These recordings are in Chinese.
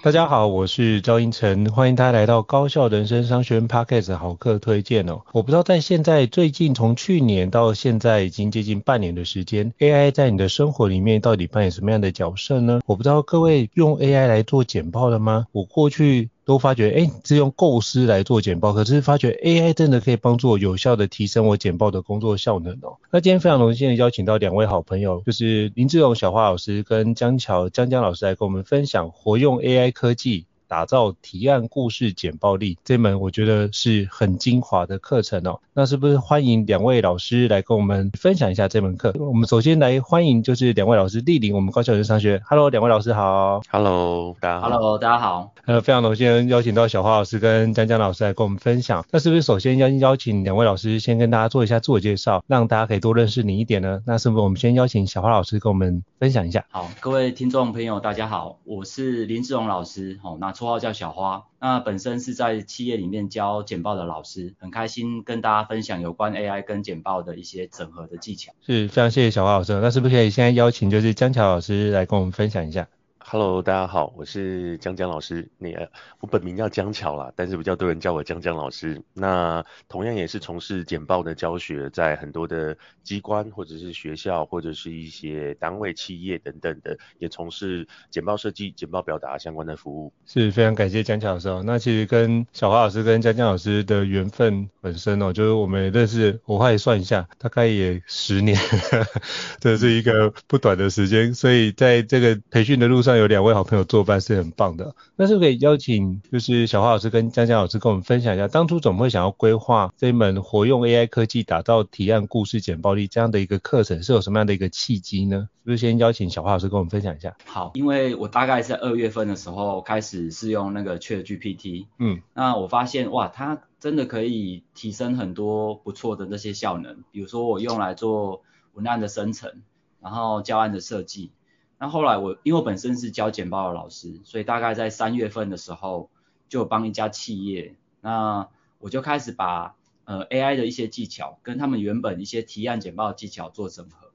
大家好，我是赵英成，欢迎大家来到高校人生商学院 Podcast 好课推荐哦。我不知道在现在最近从去年到现在已经接近半年的时间，AI 在你的生活里面到底扮演什么样的角色呢？我不知道各位用 AI 来做简报了吗？我过去。都发觉，哎，是用构思来做简报，可是发觉 AI 真的可以帮助我有效的提升我简报的工作效能哦。那今天非常荣幸的邀请到两位好朋友，就是林志荣小花老师跟江桥江江老师来跟我们分享活用 AI 科技。打造提案故事简报力这门我觉得是很精华的课程哦。那是不是欢迎两位老师来跟我们分享一下这门课？我们首先来欢迎就是两位老师莅临我们高校人生商学院。Hello，两位老师好。Hello，大家好。Hello，大家好。呃，非常荣幸邀请到小花老师跟江江老师来跟我们分享。那是不是首先要邀请两位老师先跟大家做一下自我介绍，让大家可以多认识你一点呢？那是不是我们先邀请小花老师跟我们分享一下？好，各位听众朋友大家好，我是林志荣老师。好，那绰号叫小花，那本身是在企业里面教简报的老师，很开心跟大家分享有关 AI 跟简报的一些整合的技巧。是，非常谢谢小花老师，那是不是可以现在邀请就是江桥老师来跟我们分享一下？？Hello，大家好，我是江江老师。你，我本名叫江乔啦，但是比较多人叫我江江老师。那同样也是从事简报的教学，在很多的机关或者是学校或者是一些单位、企业等等的，也从事简报设计、简报表达相关的服务。是非常感谢江乔老师。那其实跟小花老师跟江江老师的缘分本身哦，就是我们也认识，我还算一下，大概也十年，这是一个不短的时间。所以在这个培训的路上。有两位好朋友作伴是很棒的，那是不是可以邀请就是小花老师跟江江老师跟我们分享一下，当初怎么会想要规划这一门活用 AI 科技打造提案故事简报力这样的一个课程，是有什么样的一个契机呢？是不是先邀请小花老师跟我们分享一下？好，因为我大概在二月份的时候开始试用那个 ChatGPT，嗯，那我发现哇，它真的可以提升很多不错的那些效能，比如说我用来做文案的生成，然后教案的设计。那后来我因为我本身是教简报的老师，所以大概在三月份的时候就帮一家企业，那我就开始把呃 AI 的一些技巧跟他们原本一些提案简报的技巧做整合。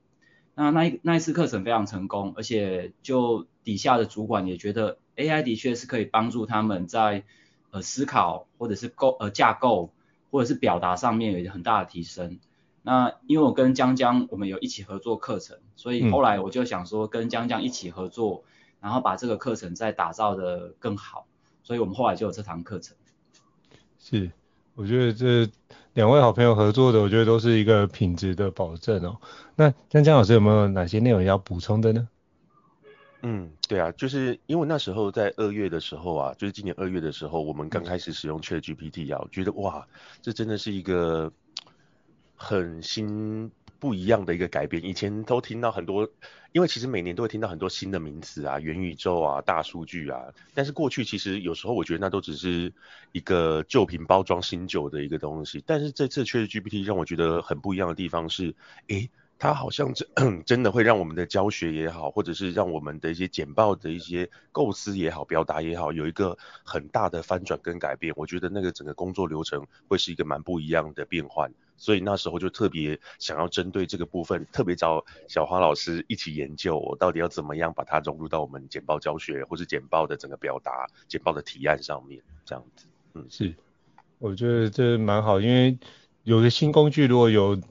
那那一那一次课程非常成功，而且就底下的主管也觉得 AI 的确是可以帮助他们在呃思考或者是构呃架构或者是表达上面有一个很大的提升。那因为我跟江江我们有一起合作课程，所以后来我就想说跟江江一起合作，嗯、然后把这个课程再打造的更好，所以我们后来就有这堂课程。是，我觉得这两位好朋友合作的，我觉得都是一个品质的保证哦。那江江老师有没有哪些内容要补充的呢？嗯，对啊，就是因为那时候在二月的时候啊，就是今年二月的时候，我们刚开始使用 ChatGPT 啊，我觉得哇，这真的是一个。很新不一样的一个改变，以前都听到很多，因为其实每年都会听到很多新的名词啊，元宇宙啊，大数据啊，但是过去其实有时候我觉得那都只是一个旧瓶包装新酒的一个东西，但是这次确实 GPT 让我觉得很不一样的地方是，诶。它好像真 真的会让我们的教学也好，或者是让我们的一些简报的一些构思也好、表达也好，有一个很大的翻转跟改变。我觉得那个整个工作流程会是一个蛮不一样的变换。所以那时候就特别想要针对这个部分，特别找小花老师一起研究，我到底要怎么样把它融入到我们简报教学或是简报的整个表达、简报的提案上面，这样子。嗯，是，我觉得这蛮好，因为有个新工具，如果有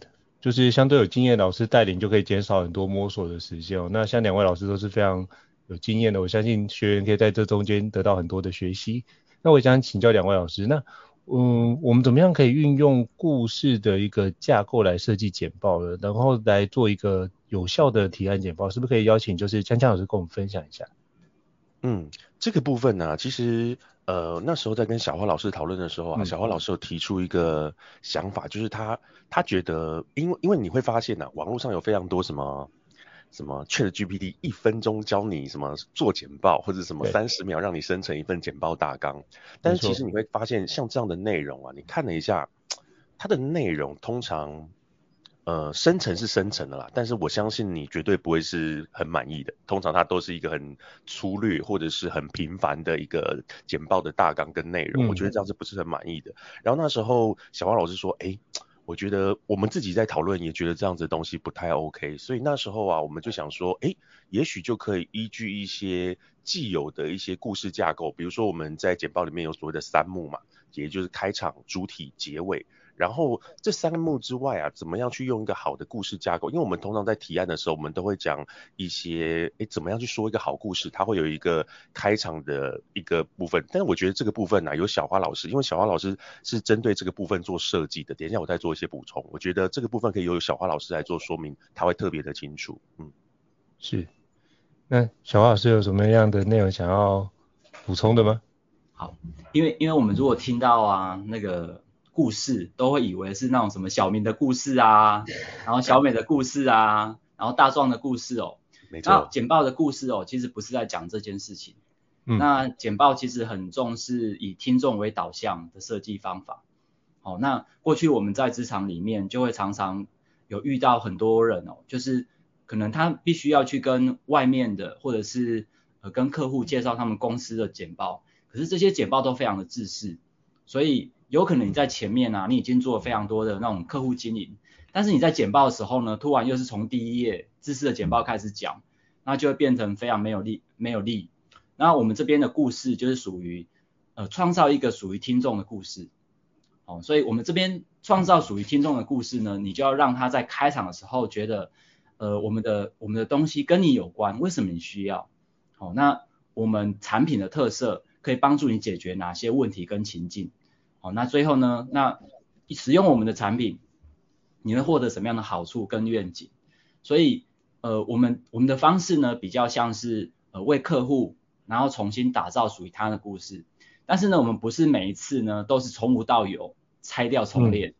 就是相对有经验老师带领，就可以减少很多摸索的时间哦。那像两位老师都是非常有经验的，我相信学员可以在这中间得到很多的学习。那我想请教两位老师，那。嗯，我们怎么样可以运用故事的一个架构来设计简报呢？然后来做一个有效的提案简报，是不是可以邀请就是江江老师跟我们分享一下？嗯，这个部分呢、啊，其实呃那时候在跟小花老师讨论的时候啊，嗯、小花老师有提出一个想法，就是他他觉得，因为因为你会发现呢、啊，网络上有非常多什么。什么 ChatGPT 一分钟教你什么做简报，或者什么三十秒让你生成一份简报大纲。但是其实你会发现，像这样的内容啊，你看了一下，它的内容通常呃生成是生成的啦，但是我相信你绝对不会是很满意的。通常它都是一个很粗略或者是很平凡的一个简报的大纲跟内容，嗯、我觉得这样子不是很满意的。然后那时候小花老师说，哎。我觉得我们自己在讨论，也觉得这样子的东西不太 OK，所以那时候啊，我们就想说，哎，也许就可以依据一些既有的一些故事架构，比如说我们在简报里面有所谓的三幕嘛，也就是开场、主体、结尾。然后这三幕之外啊，怎么样去用一个好的故事架构？因为我们通常在提案的时候，我们都会讲一些，诶，怎么样去说一个好故事？它会有一个开场的一个部分。但是我觉得这个部分呢、啊，有小花老师，因为小花老师是针对这个部分做设计的。等一下我再做一些补充。我觉得这个部分可以由小花老师来做说明，他会特别的清楚。嗯，是。那小花老师有什么样的内容想要补充的吗？好，因为因为我们如果听到啊那个。故事都会以为是那种什么小明的故事啊，然后小美的故事啊，然后大壮的故事哦。没错。那简报的故事哦，其实不是在讲这件事情。嗯。那简报其实很重视以听众为导向的设计方法。好，那过去我们在职场里面就会常常有遇到很多人哦，就是可能他必须要去跟外面的或者是呃跟客户介绍他们公司的简报，可是这些简报都非常的制式，所以。有可能你在前面啊，你已经做了非常多的那种客户经营，但是你在简报的时候呢，突然又是从第一页知识的简报开始讲，那就会变成非常没有力，没有力。那我们这边的故事就是属于呃创造一个属于听众的故事，哦，所以我们这边创造属于听众的故事呢，你就要让他在开场的时候觉得，呃，我们的我们的东西跟你有关，为什么你需要？好，那我们产品的特色可以帮助你解决哪些问题跟情境？好，那最后呢，那使用我们的产品，你能获得什么样的好处跟愿景？所以，呃，我们我们的方式呢，比较像是呃为客户，然后重新打造属于他的故事。但是呢，我们不是每一次呢都是从无到有，拆掉重练。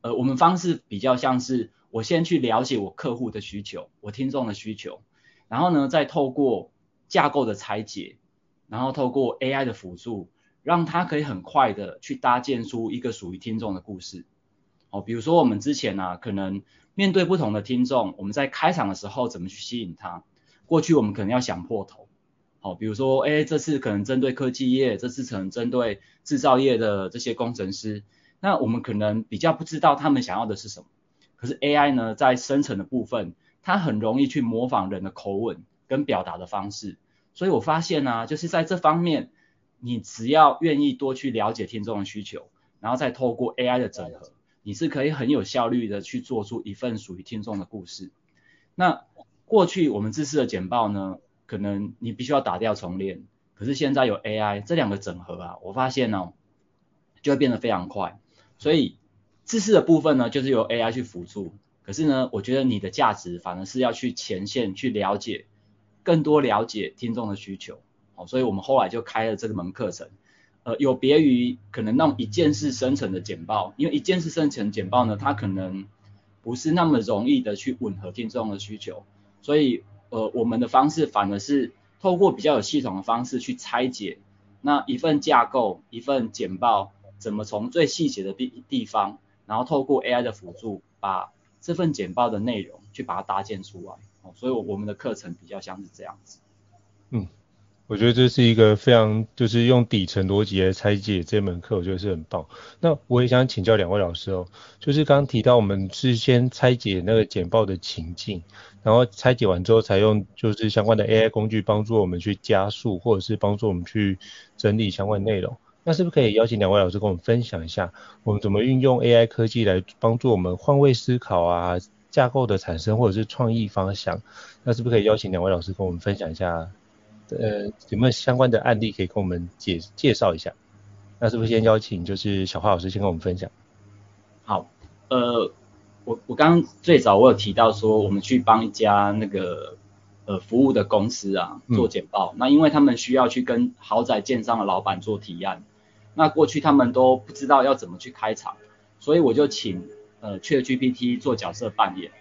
嗯、呃，我们方式比较像是我先去了解我客户的需求，我听众的需求，然后呢，再透过架构的拆解，然后透过 AI 的辅助。让他可以很快的去搭建出一个属于听众的故事。哦，比如说我们之前呢、啊，可能面对不同的听众，我们在开场的时候怎么去吸引他？过去我们可能要想破头。好，比如说，哎，这次可能针对科技业，这次可能针对制造业的这些工程师，那我们可能比较不知道他们想要的是什么。可是 AI 呢，在生成的部分，它很容易去模仿人的口吻跟表达的方式。所以我发现呢、就是在这方面。你只要愿意多去了解听众的需求，然后再透过 AI 的整合，你是可以很有效率的去做出一份属于听众的故事。那过去我们制式的简报呢，可能你必须要打掉重练，可是现在有 AI 这两个整合啊，我发现呢、就会变得非常快。所以制式的部分呢，就是由 AI 去辅助，可是呢，我觉得你的价值反而是要去前线去了解，更多了解听众的需求。所以我们后来就开了这个门课程，呃，有别于可能那种一键式生成的简报，因为一键式生成简报呢，它可能不是那么容易的去吻合听众的需求，所以呃，我们的方式反而是透过比较有系统的方式去拆解那一份架构，一份简报怎么从最细节的地地方，然后透过 AI 的辅助，把这份简报的内容去把它搭建出来。所以我们的课程比较像是这样子。嗯。我觉得这是一个非常，就是用底层逻辑来拆解这门课，我觉得是很棒。那我也想请教两位老师哦，就是刚刚提到我们是先拆解那个简报的情境，然后拆解完之后，才用就是相关的 AI 工具帮助我们去加速，或者是帮助我们去整理相关内容。那是不是可以邀请两位老师跟我们分享一下，我们怎么运用 AI 科技来帮助我们换位思考啊，架构的产生或者是创意方向？那是不是可以邀请两位老师跟我们分享一下？呃，有没有相关的案例可以跟我们介介绍一下？那是不是先邀请就是小花老师先跟我们分享？好，呃，我我刚刚最早我有提到说，我们去帮一家那个呃服务的公司啊做简报，嗯、那因为他们需要去跟豪宅建商的老板做提案，那过去他们都不知道要怎么去开场，所以我就请呃 ChatGPT 做角色扮演，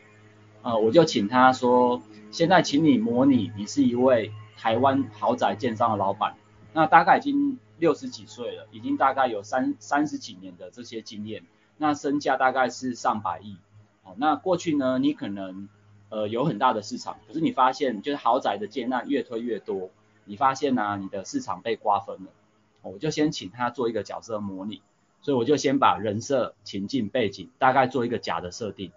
呃，我就请他说，现在请你模拟你是一位。台湾豪宅建商的老板，那大概已经六十几岁了，已经大概有三三十几年的这些经验，那身价大概是上百亿。哦，那过去呢，你可能呃有很大的市场，可是你发现就是豪宅的建案越推越多，你发现呢、你的市场被瓜分了。我就先请他做一个角色模拟，所以我就先把人设、情境、背景大概做一个假的设定。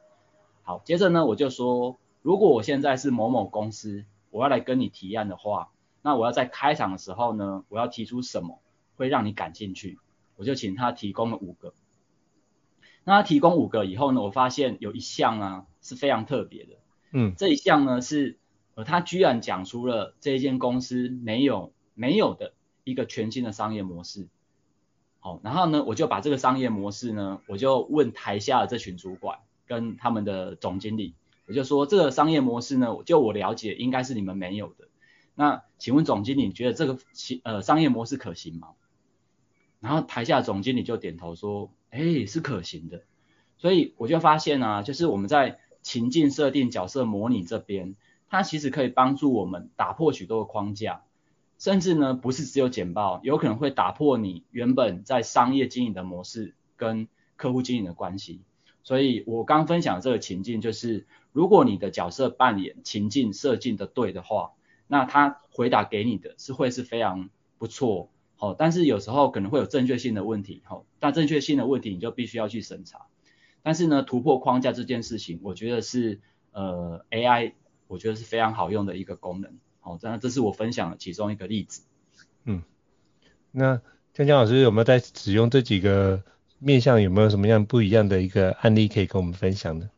好，接着呢，我就说，如果我现在是某某公司。我要来跟你提案的话，那我要在开场的时候呢，我要提出什么会让你感兴趣？我就请他提供了五个。那他提供五个以后呢，我发现有一项啊是非常特别的，嗯，这一项呢是呃他居然讲出了这一间公司没有没有的一个全新的商业模式。好，然后呢，我就把这个商业模式呢，我就问台下的这群主管跟他们的总经理。我就说这个商业模式呢，就我了解应该是你们没有的。那请问总经理，你觉得这个呃商业模式可行吗？然后台下总经理就点头说，哎，是可行的。所以我就发现啊，就是我们在情境设定、角色模拟这边，它其实可以帮助我们打破许多的框架，甚至呢不是只有简报，有可能会打破你原本在商业经营的模式跟客户经营的关系。所以我刚分享这个情境就是。如果你的角色扮演情境设计的对的话，那他回答给你的是会是非常不错，好，但是有时候可能会有正确性的问题，好，但正确性的问题你就必须要去审查。但是呢，突破框架这件事情，我觉得是呃 AI，我觉得是非常好用的一个功能，好，这这是我分享的其中一个例子。嗯，那江江老师有没有在使用这几个面向，有没有什么样不一样的一个案例可以跟我们分享呢？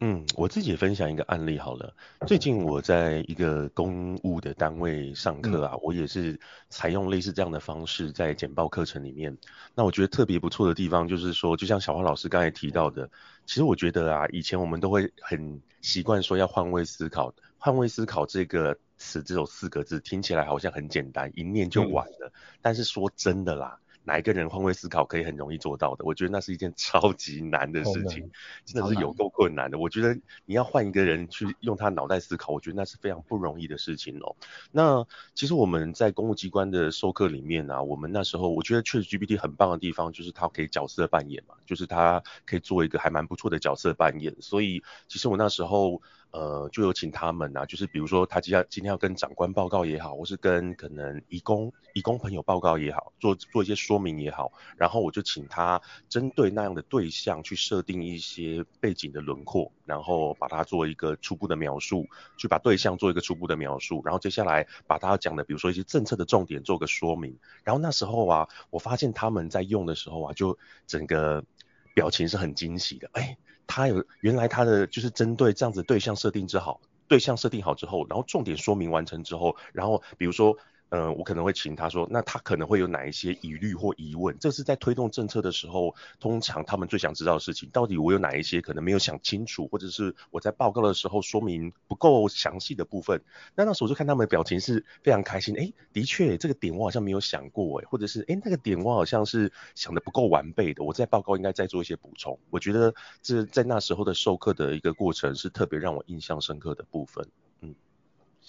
嗯，我自己分享一个案例好了。最近我在一个公务的单位上课啊，我也是采用类似这样的方式在简报课程里面。那我觉得特别不错的地方就是说，就像小花老师刚才提到的，其实我觉得啊，以前我们都会很习惯说要换位思考。换位思考这个词只有四个字，听起来好像很简单，一念就完了。但是说真的啦。哪一个人换位思考可以很容易做到的？我觉得那是一件 超级难的事情，真的是有够困难的。我觉得你要换一个人去用他脑袋思考，我觉得那是非常不容易的事情哦。那其实我们在公务机关的授课里面啊，我们那时候我觉得 ChatGPT 很棒的地方就是它可以角色扮演嘛，就是它可以做一个还蛮不错的角色扮演。所以其实我那时候。呃，就有请他们啊，就是比如说他今天今天要跟长官报告也好，或是跟可能义工义工朋友报告也好，做做一些说明也好，然后我就请他针对那样的对象去设定一些背景的轮廓，然后把它做一个初步的描述，去把对象做一个初步的描述，然后接下来把他讲的，比如说一些政策的重点做个说明，然后那时候啊，我发现他们在用的时候啊，就整个表情是很惊喜的，哎。他有原来他的就是针对这样子对象设定之好，对象设定好之后，然后重点说明完成之后，然后比如说。嗯、呃，我可能会请他说，那他可能会有哪一些疑虑或疑问？这是在推动政策的时候，通常他们最想知道的事情，到底我有哪一些可能没有想清楚，或者是我在报告的时候说明不够详细的部分。那那时候就看他们的表情是非常开心，哎，的确这个点我好像没有想过，哎，或者是哎那个点我好像是想的不够完备的，我在报告应该再做一些补充。我觉得这在那时候的授课的一个过程是特别让我印象深刻的部分。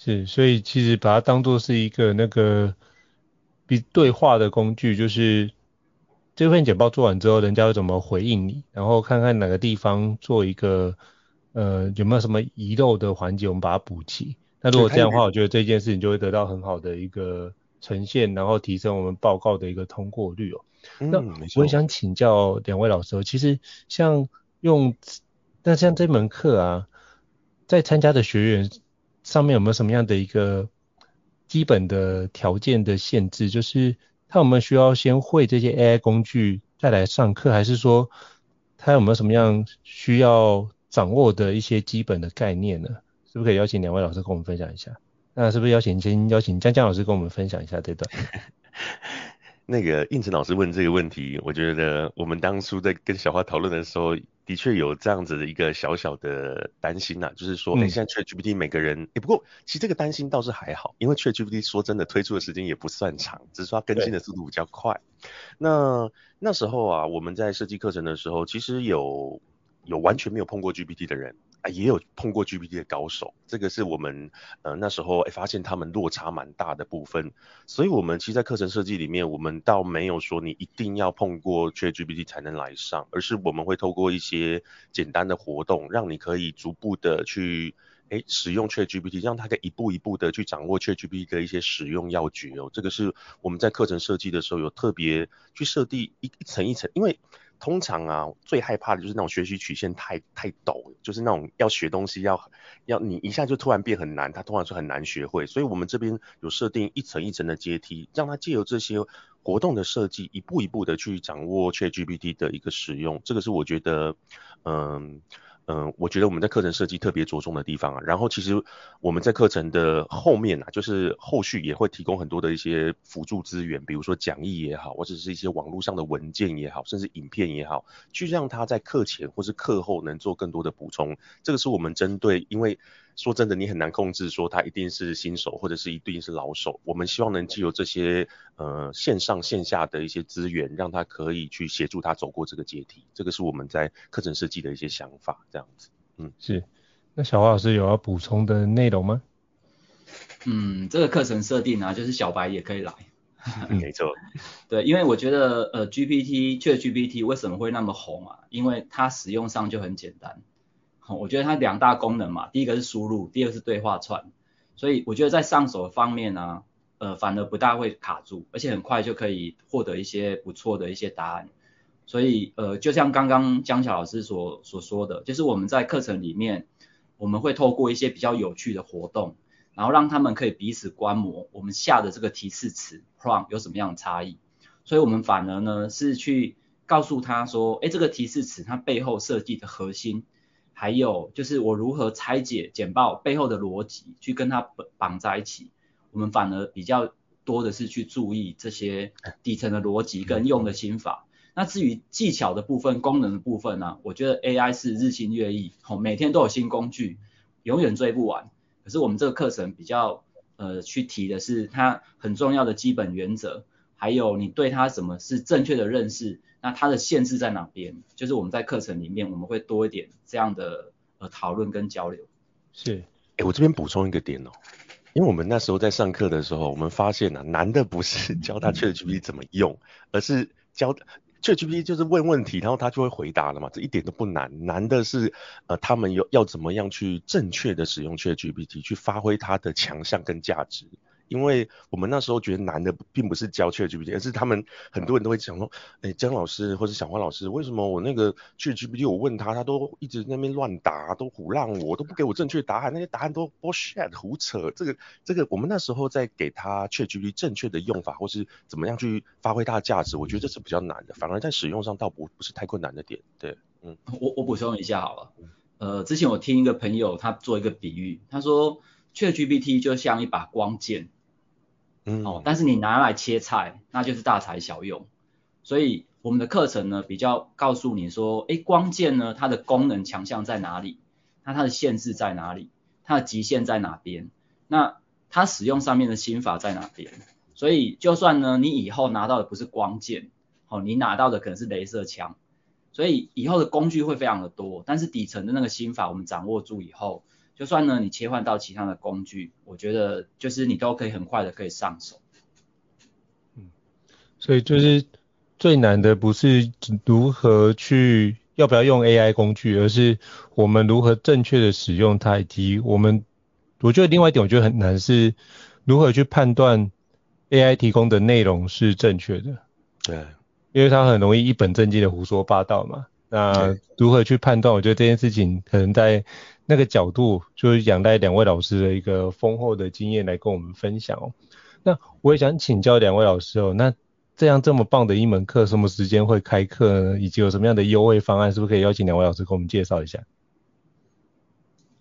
是，所以其实把它当做是一个那个比对话的工具，就是这份简报做完之后，人家会怎么回应你，然后看看哪个地方做一个呃有没有什么遗漏的环节，我们把它补齐。那如果这样的话，我觉得这件事情就会得到很好的一个呈现，然后提升我们报告的一个通过率哦。嗯、那我也想请教两位老师，其实像用那像这门课啊，在参加的学员上面有没有什么样的一个基本的条件的限制？就是他有没有需要先会这些 AI 工具再来上课，还是说他有没有什么样需要掌握的一些基本的概念呢？是不是可以邀请两位老师跟我们分享一下？那是不是邀请先邀请江江老师跟我们分享一下这段？那个应成老师问这个问题，我觉得我们当初在跟小花讨论的时候，的确有这样子的一个小小的担心呐、啊，就是说，哎、嗯，现在 ChatGPT 每个人，哎，不过其实这个担心倒是还好，因为 ChatGPT 说真的推出的时间也不算长，只是说它更新的速度比较快。那那时候啊，我们在设计课程的时候，其实有有完全没有碰过 GPT 的人。啊，也有碰过 GPT 的高手，这个是我们呃那时候诶发现他们落差蛮大的部分，所以我们其实在课程设计里面，我们倒没有说你一定要碰过 ChatGPT 才能来上，而是我们会透过一些简单的活动，让你可以逐步的去诶使用 ChatGPT，让它可以一步一步的去掌握 ChatGPT 的一些使用要诀哦，这个是我们在课程设计的时候有特别去设定一一层一层，因为。通常啊，最害怕的就是那种学习曲线太太陡，就是那种要学东西要要你一下就突然变很难，他通常是很难学会。所以我们这边有设定一层一层的阶梯，让他借由这些活动的设计，一步一步的去掌握 ChatGPT 的一个使用。这个是我觉得，嗯。嗯，我觉得我们在课程设计特别着重的地方啊，然后其实我们在课程的后面啊，就是后续也会提供很多的一些辅助资源，比如说讲义也好，或者是一些网络上的文件也好，甚至影片也好，去让他在课前或是课后能做更多的补充。这个是我们针对，因为。说真的，你很难控制说他一定是新手或者是一定是老手。我们希望能借由这些呃线上线下的一些资源，让他可以去协助他走过这个阶梯。这个是我们在课程设计的一些想法，这样子。嗯，是。那小花老师有要补充的内容吗？嗯，这个课程设定啊，就是小白也可以来。没错。对，因为我觉得呃 GPT ChatGPT 为什么会那么红啊？因为它使用上就很简单。我觉得它两大功能嘛，第一个是输入，第二个是对话串，所以我觉得在上手方面呢、呃，反而不大会卡住，而且很快就可以获得一些不错的一些答案。所以呃，就像刚刚江巧老师所所说的，就是我们在课程里面，我们会透过一些比较有趣的活动，然后让他们可以彼此观摩我们下的这个提示词 prompt 有什么样的差异。所以我们反而呢是去告诉他说，哎，这个提示词它背后设计的核心。还有就是我如何拆解简报背后的逻辑，去跟它绑绑在一起。我们反而比较多的是去注意这些底层的逻辑跟用的心法。那至于技巧的部分、功能的部分呢、我觉得 AI 是日新月异，每天都有新工具，永远追不完。可是我们这个课程比较呃去提的是它很重要的基本原则，还有你对它什么是正确的认识。那它的限制在哪边？就是我们在课程里面我们会多一点这样的呃讨论跟交流。是，哎，我这边补充一个点哦，因为我们那时候在上课的时候，我们发现啊，难的不是教他 ChatGPT 怎么用，而是教 ChatGPT 就是问问题，然后他就会回答了嘛，这一点都不难。难的是呃，他们要要怎么样去正确的使用 ChatGPT，去发挥它的强项跟价值。因为我们那时候觉得难的并不是教 ChatGPT，而是他们很多人都会讲说，哎，江老师或者小花老师，为什么我那个 ChatGPT 我问他，他都一直在那边乱答，都唬烂我，都不给我正确答案，那些答案都 bullshit 胡扯。这个这个，我们那时候在给他 ChatGPT 正确的用法，或是怎么样去发挥它的价值，我觉得这是比较难的，反而在使用上倒不不是太困难的点。对，嗯，我我补充一下好了，呃，之前我听一个朋友他做一个比喻，他说 ChatGPT 就像一把光剑。哦，但是你拿来切菜，那就是大材小用。所以我们的课程呢，比较告诉你说，诶，光剑呢，它的功能强项在哪里？那它的限制在哪里？它的极限在哪边？那它使用上面的心法在哪边？所以就算呢，你以后拿到的不是光剑，哦，你拿到的可能是雷射枪。所以以后的工具会非常的多，但是底层的那个心法我们掌握住以后。就算呢，你切换到其他的工具，我觉得就是你都可以很快的可以上手。嗯，所以就是最难的不是如何去要不要用 AI 工具，而是我们如何正确的使用它，以及我们我觉得另外一点我觉得很难是如何去判断 AI 提供的内容是正确的。对，因为它很容易一本正经的胡说八道嘛。那如何去判断？我觉得这件事情可能在那个角度，就是仰赖两位老师的一个丰厚的经验来跟我们分享哦。那我也想请教两位老师哦，那这样这么棒的一门课，什么时间会开课呢？以及有什么样的优惠方案？是不是可以邀请两位老师跟我们介绍一下？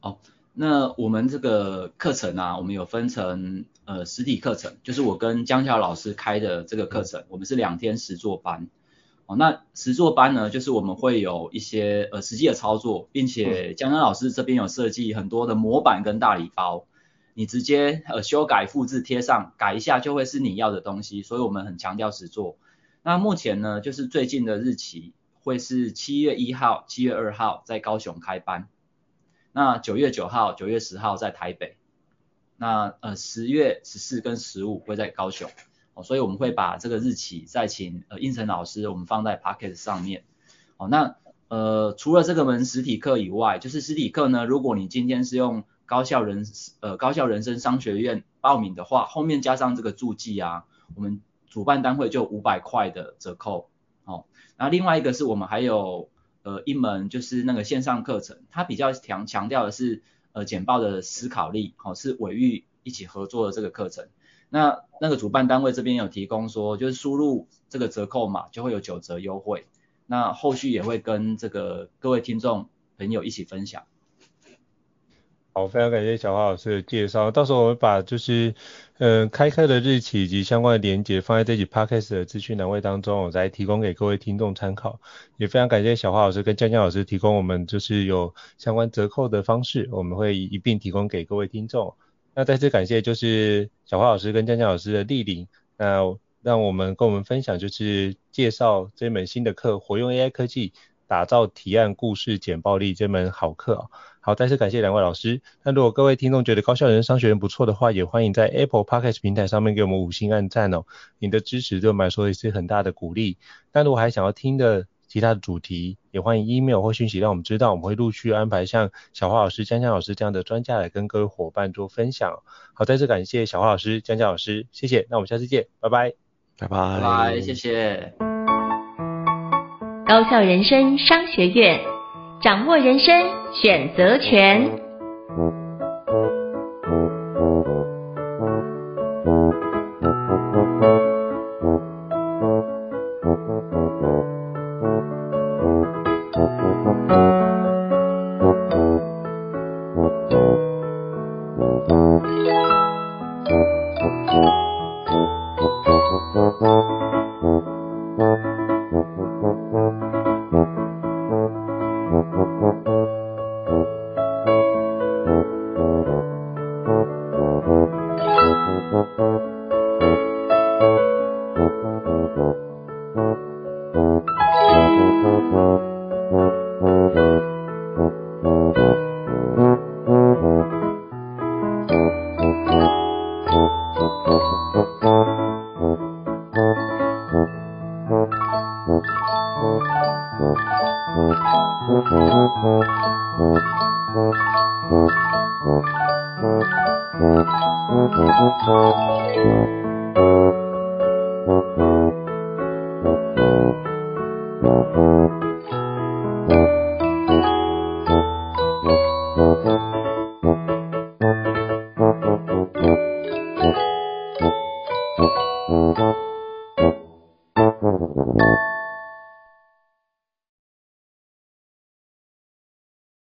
哦，那我们这个课程啊，我们有分成呃实体课程，就是我跟江桥老师开的这个课程，我们是两天实作班。哦，那实作班呢，就是我们会有一些呃实际的操作，并且江江老师这边有设计很多的模板跟大礼包，你直接呃修改、复制、贴上，改一下就会是你要的东西，所以我们很强调实作。那目前呢，就是最近的日期会是七月一号、七月二号在高雄开班，那九月九号、九月十号在台北，那呃十月十四跟十五会在高雄。所以我们会把这个日期再请呃应成老师，我们放在 Podcast 上面。哦，那呃除了这个门实体课以外，就是实体课呢，如果你今天是用高校人呃高校人生商学院报名的话，后面加上这个注记啊，我们主办单位就五百块的折扣。哦，那另外一个是我们还有呃一门就是那个线上课程，它比较强强调的是呃简报的思考力，哦是伟育一起合作的这个课程。那那个主办单位这边有提供说，就是输入这个折扣码就会有九折优惠。那后续也会跟这个各位听众朋友一起分享。好，非常感谢小花老师的介绍。到时候我们把就是嗯、呃、开课的日期以及相关的连接放在这集 podcast 的资讯栏位当中，我再提供给各位听众参考。也非常感谢小花老师跟江江老师提供我们就是有相关折扣的方式，我们会一并提供给各位听众。那再次感谢就是小华老师跟江江老师的莅临，那让我们跟我们分享就是介绍这门新的课，活用 AI 科技打造提案故事简暴力这门好课哦。好，再次感谢两位老师。那如果各位听众觉得高效人商学院不错的话，也欢迎在 Apple Podcast 平台上面给我们五星按赞哦。您的支持对我们来说也是很大的鼓励。那如果还想要听的，其他的主题也欢迎 email 或讯息让我们知道，我们会陆续安排像小花老师、江江老师这样的专家来跟各位伙伴做分享。好，再次感谢小花老师、江江老师，谢谢。那我们下次见，拜拜，拜拜，拜拜，谢谢。高校人生商学院，掌握人生选择权。